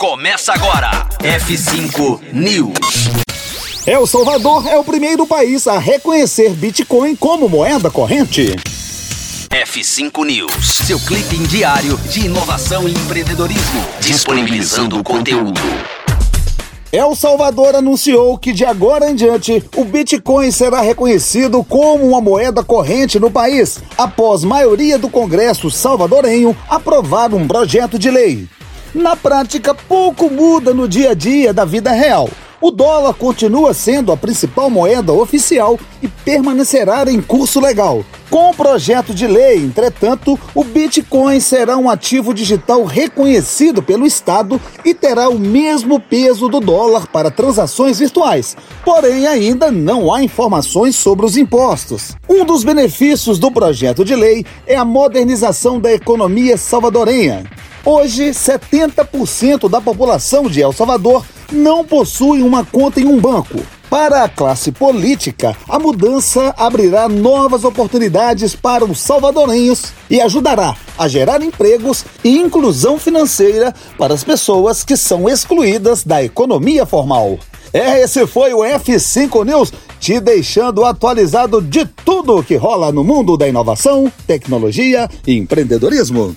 Começa agora. F5 News. El Salvador é o primeiro país a reconhecer Bitcoin como moeda corrente. F5 News, seu clipe diário de inovação e empreendedorismo, disponibilizando o conteúdo. El Salvador anunciou que de agora em diante o Bitcoin será reconhecido como uma moeda corrente no país, após maioria do Congresso salvadorenho aprovar um projeto de lei. Na prática, pouco muda no dia a dia da vida real. O dólar continua sendo a principal moeda oficial e permanecerá em curso legal. Com o projeto de lei, entretanto, o Bitcoin será um ativo digital reconhecido pelo Estado e terá o mesmo peso do dólar para transações virtuais. Porém, ainda não há informações sobre os impostos. Um dos benefícios do projeto de lei é a modernização da economia salvadorenha. Hoje, 70% da população de El Salvador não possui uma conta em um banco. Para a classe política, a mudança abrirá novas oportunidades para os salvadorenhos e ajudará a gerar empregos e inclusão financeira para as pessoas que são excluídas da economia formal. É, esse foi o F5 News, te deixando atualizado de tudo que rola no mundo da inovação, tecnologia e empreendedorismo.